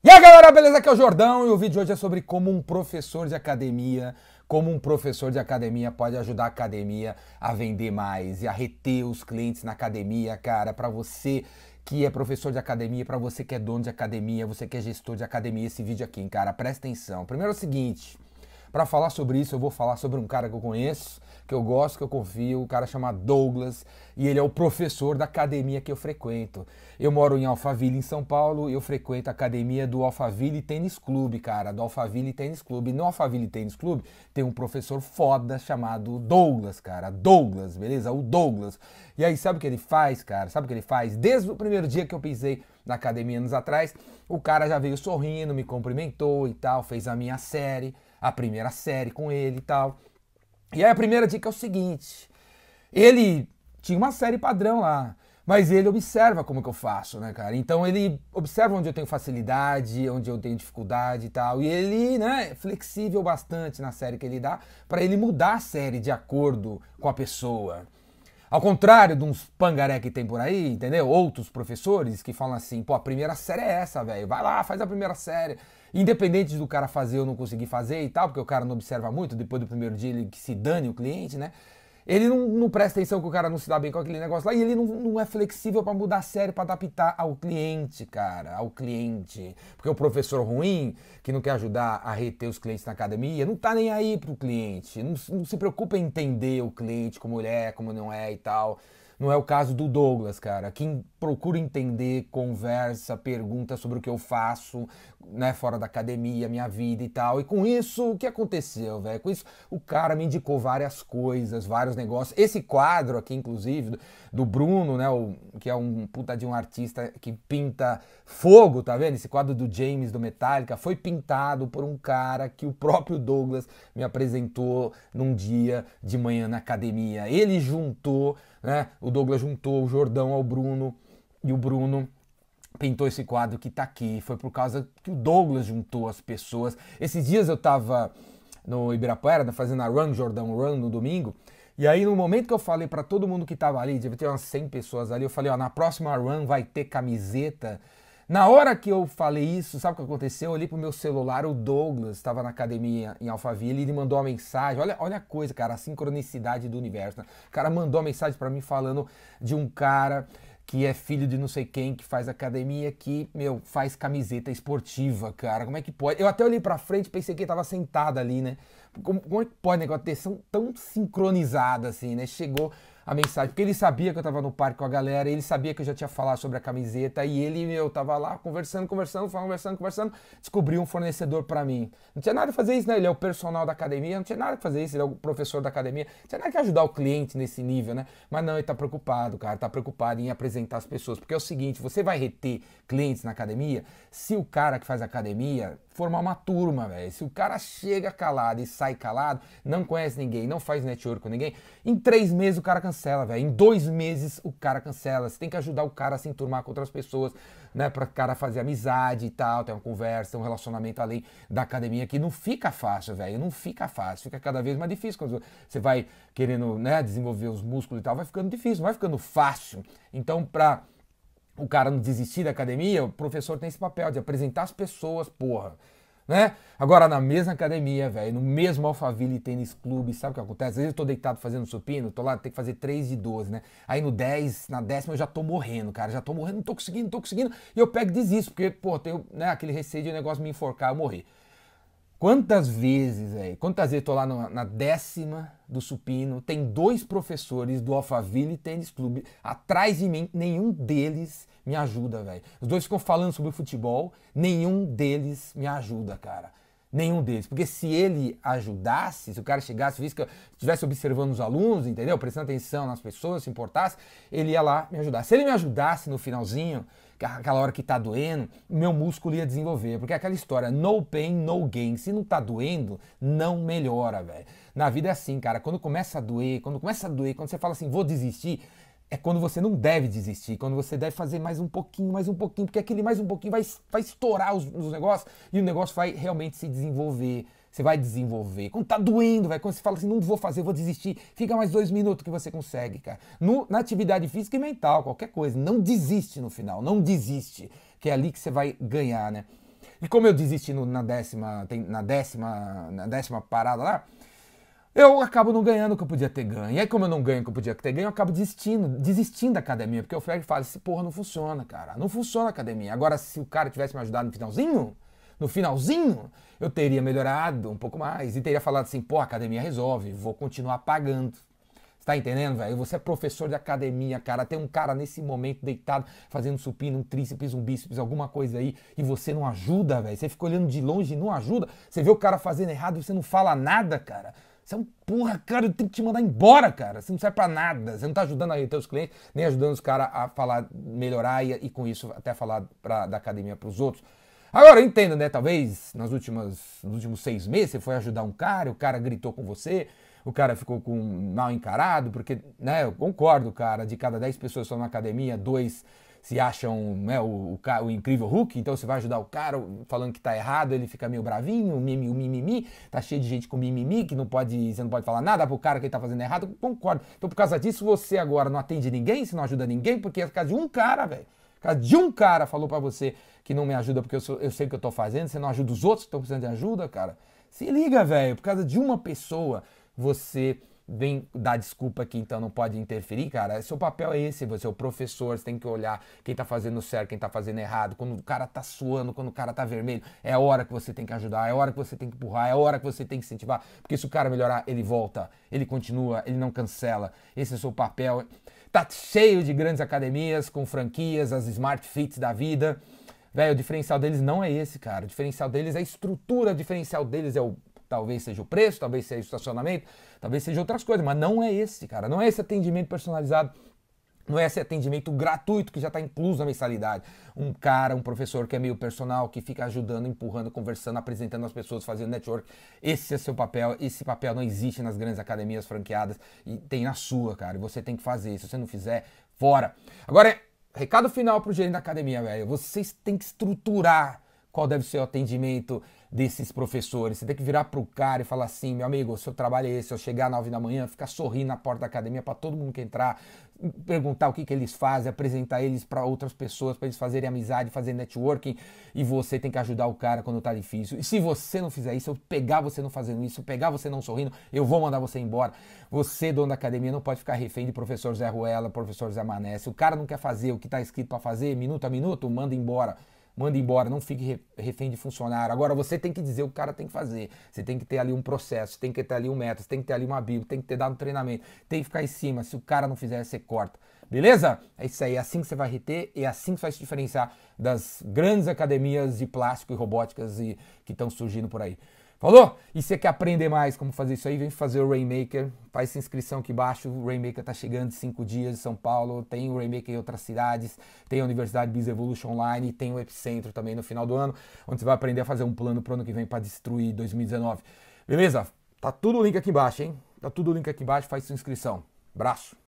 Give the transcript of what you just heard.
E aí galera, beleza? Aqui é o Jordão e o vídeo de hoje é sobre como um professor de academia, como um professor de academia pode ajudar a academia a vender mais e a reter os clientes na academia, cara, para você que é professor de academia, para você que é dono de academia, você que é gestor de academia, esse vídeo aqui, cara, presta atenção. Primeiro é o seguinte, para falar sobre isso, eu vou falar sobre um cara que eu conheço, que eu gosto, que eu confio, um cara chamado Douglas, e ele é o professor da academia que eu frequento. Eu moro em Alphaville, em São Paulo, e eu frequento a academia do Alphaville Tênis Clube, cara, do Alphaville Tênis Clube. No Alphaville Tênis Clube tem um professor foda chamado Douglas, cara, Douglas, beleza? O Douglas. E aí, sabe o que ele faz, cara? Sabe o que ele faz? Desde o primeiro dia que eu pisei na academia anos atrás, o cara já veio sorrindo, me cumprimentou e tal, fez a minha série, a primeira série com ele e tal. E aí a primeira dica é o seguinte: ele tinha uma série padrão lá, mas ele observa como que eu faço, né, cara? Então ele observa onde eu tenho facilidade, onde eu tenho dificuldade e tal. E ele, né, é flexível bastante na série que ele dá para ele mudar a série de acordo com a pessoa. Ao contrário de uns pangaré que tem por aí, entendeu? Outros professores que falam assim, pô, a primeira série é essa, velho. Vai lá, faz a primeira série. Independente do cara fazer ou não conseguir fazer e tal, porque o cara não observa muito, depois do primeiro dia ele que se dane o cliente, né? Ele não, não, presta atenção que o cara não se dá bem com aquele negócio lá e ele não, não é flexível para mudar a série, para adaptar ao cliente, cara, ao cliente. Porque o professor ruim, que não quer ajudar a reter os clientes na academia, não tá nem aí pro cliente, não, não se preocupa em entender o cliente, como ele é, como não é e tal. Não é o caso do Douglas, cara. Quem procura entender, conversa, pergunta sobre o que eu faço, né, fora da academia, minha vida e tal. E com isso, o que aconteceu, velho? Com isso, o cara me indicou várias coisas, vários negócios. Esse quadro aqui, inclusive, do Bruno, né, o, que é um puta de um artista que pinta fogo, tá vendo? Esse quadro do James do Metallica foi pintado por um cara que o próprio Douglas me apresentou num dia de manhã na academia. Ele juntou né? O Douglas juntou o Jordão ao Bruno e o Bruno pintou esse quadro que tá aqui. Foi por causa que o Douglas juntou as pessoas. Esses dias eu tava no Ibirapuera fazendo a Run Jordão Run no domingo. E aí, no momento que eu falei para todo mundo que tava ali, deve ter umas 100 pessoas ali, eu falei: ó, na próxima run vai ter camiseta na hora que eu falei isso, sabe o que aconteceu? Eu olhei pro meu celular, o Douglas estava na academia em Alphaville e ele mandou uma mensagem. Olha, olha a coisa, cara, a sincronicidade do universo. Né? O cara mandou uma mensagem para mim falando de um cara que é filho de não sei quem, que faz academia, que, meu, faz camiseta esportiva, cara. Como é que pode? Eu até olhei pra frente e pensei que ele tava sentado ali, né? Como, como é que pode negócio ter tão sincronizado assim, né? Chegou a mensagem, porque ele sabia que eu tava no parque com a galera, ele sabia que eu já tinha falado sobre a camiseta e ele, eu tava lá conversando, conversando, conversando, conversando, descobriu um fornecedor para mim. Não tinha nada a fazer isso, né? Ele é o personal da academia, não tinha nada a fazer isso, ele é o professor da academia, não tinha nada que ajudar o cliente nesse nível, né? Mas não, ele tá preocupado, cara, tá preocupado em apresentar as pessoas, porque é o seguinte, você vai reter clientes na academia se o cara que faz academia formar uma turma, velho. Se o cara chega calado e sai calado, não conhece ninguém, não faz network com ninguém, em três meses o cara cancela, velho. Em dois meses o cara cancela. Você tem que ajudar o cara a se enturmar com outras pessoas, né? Pra cara fazer amizade e tal, ter uma conversa, um relacionamento além da academia que não fica fácil, velho. Não fica fácil, fica cada vez mais difícil. Quando você vai querendo, né, desenvolver os músculos e tal, vai ficando difícil, vai ficando fácil. Então, pra o cara não desistir da academia, o professor tem esse papel de apresentar as pessoas, porra. Né? Agora, na mesma academia, velho, no mesmo Alphaville Tênis Clube, sabe o que acontece? Às vezes eu tô deitado fazendo supino, tô lá, tem que fazer 3 de 12, né? Aí no 10, na décima eu já tô morrendo, cara, já tô morrendo, não tô conseguindo, não tô conseguindo, e eu pego e desisto, porque, pô, tenho né, aquele receio de o negócio me enforcar, eu morrer. Quantas vezes, velho? Quantas vezes eu tô lá no, na décima do supino, tem dois professores do Alphaville Tênis Clube atrás de mim, nenhum deles me ajuda, velho. Os dois ficam falando sobre futebol, nenhum deles me ajuda, cara. Nenhum deles. Porque se ele ajudasse, se o cara chegasse, visse que eu estivesse observando os alunos, entendeu? Prestando atenção nas pessoas, se importasse, ele ia lá me ajudar. Se ele me ajudasse no finalzinho, aquela hora que tá doendo, meu músculo ia desenvolver. Porque é aquela história, no pain, no gain. Se não tá doendo, não melhora, velho. Na vida é assim, cara. Quando começa a doer, quando começa a doer, quando você fala assim, vou desistir, é quando você não deve desistir, quando você deve fazer mais um pouquinho, mais um pouquinho, porque aquele mais um pouquinho vai, vai estourar os, os negócios e o negócio vai realmente se desenvolver. Você vai desenvolver. Quando tá doendo, vai, quando você fala assim, não vou fazer, vou desistir, fica mais dois minutos que você consegue, cara. No, na atividade física e mental, qualquer coisa. Não desiste no final, não desiste. Que é ali que você vai ganhar, né? E como eu desisti no, na décima, tem, na décima, na décima parada lá, eu acabo não ganhando o que eu podia ter ganho. E aí, como eu não ganho o que eu podia ter ganho, eu acabo desistindo, desistindo da academia. Porque o Fred fala, esse porra não funciona, cara. Não funciona a academia. Agora, se o cara tivesse me ajudado no finalzinho, no finalzinho, eu teria melhorado um pouco mais. E teria falado assim, pô, a academia resolve, vou continuar pagando. Tá entendendo, velho? Você é professor de academia, cara. Tem um cara nesse momento deitado fazendo supino, um tríceps, um bíceps, alguma coisa aí, e você não ajuda, velho. Você fica olhando de longe e não ajuda. Você vê o cara fazendo errado e você não fala nada, cara. Você é um porra, cara, eu tenho que te mandar embora, cara. Você não serve pra nada. Você não tá ajudando aí teus clientes, nem ajudando os caras a falar, melhorar e, e, com isso até falar pra, da academia pros outros. Agora, eu entendo, né? Talvez nas últimas, nos últimos seis meses você foi ajudar um cara, o cara gritou com você, o cara ficou com mal encarado, porque, né, eu concordo, cara, de cada dez pessoas que estão na academia, dois se acham né, o, o, o, incrível Hulk, então você vai ajudar o cara falando que tá errado, ele fica meio bravinho, o mimimi, mimimi, tá cheio de gente com mimimi, que não pode, você não pode falar nada pro cara que ele tá fazendo errado, concordo. Então por causa disso você agora não atende ninguém, você não ajuda ninguém, porque é por causa de um cara, velho. Por causa de um cara falou para você que não me ajuda porque eu, sou, eu sei o que eu tô fazendo, você não ajuda os outros que estão precisando de ajuda, cara. Se liga, velho, por causa de uma pessoa você vem dar desculpa que então não pode interferir, cara. Seu papel é esse, você é o professor, você tem que olhar quem tá fazendo certo, quem tá fazendo errado. Quando o cara tá suando, quando o cara tá vermelho, é a hora que você tem que ajudar, é a hora que você tem que empurrar, é a hora que você tem que incentivar. Porque se o cara melhorar, ele volta, ele continua, ele não cancela. Esse é o seu papel. Tá cheio de grandes academias com franquias, as Smart Fits da vida. Velho, o diferencial deles não é esse, cara. O diferencial deles é a estrutura, o diferencial deles é o Talvez seja o preço, talvez seja o estacionamento, talvez seja outras coisas, mas não é esse, cara. Não é esse atendimento personalizado. Não é esse atendimento gratuito que já está incluso na mensalidade. Um cara, um professor que é meio personal, que fica ajudando, empurrando, conversando, apresentando as pessoas, fazendo network. Esse é seu papel. Esse papel não existe nas grandes academias franqueadas e tem na sua, cara. E você tem que fazer. Se você não fizer, fora. Agora, recado final para o gerente da academia, velho. Vocês têm que estruturar qual deve ser o atendimento desses professores. Você tem que virar pro cara e falar assim, meu amigo, o seu trabalho é esse, eu chegar às 9 da manhã, ficar sorrindo na porta da academia para todo mundo que entrar, perguntar o que, que eles fazem, apresentar eles para outras pessoas, para eles fazerem amizade, fazer networking, e você tem que ajudar o cara quando tá difícil. E se você não fizer isso, eu pegar você não fazendo isso, pegar você não sorrindo, eu vou mandar você embora. Você, dono da academia, não pode ficar refém de professor Zé Ruela, professor Zé Mané. Se o cara não quer fazer o que está escrito para fazer, minuto a minuto, manda embora manda embora, não fique refém de funcionário. Agora você tem que dizer o que o cara tem que fazer. Você tem que ter ali um processo, tem que ter ali um método, tem que ter ali uma bíblia, tem que ter dado um treinamento, tem que ficar em cima. Se o cara não fizer, você corta. Beleza? É isso aí, é assim que você vai reter e é assim que vai se diferenciar das grandes academias de plástico e robóticas e, que estão surgindo por aí. Falou? E você quer aprender mais como fazer isso aí? Vem fazer o Rainmaker. Faz essa inscrição aqui embaixo. O Rainmaker tá chegando em 5 dias em São Paulo. Tem o Rainmaker em outras cidades. Tem a Universidade Biz Evolution Online. Tem o Epicentro também no final do ano, onde você vai aprender a fazer um plano pro ano que vem para destruir 2019. Beleza? Tá tudo o link aqui embaixo, hein? Tá tudo o link aqui embaixo. Faz sua inscrição. Abraço.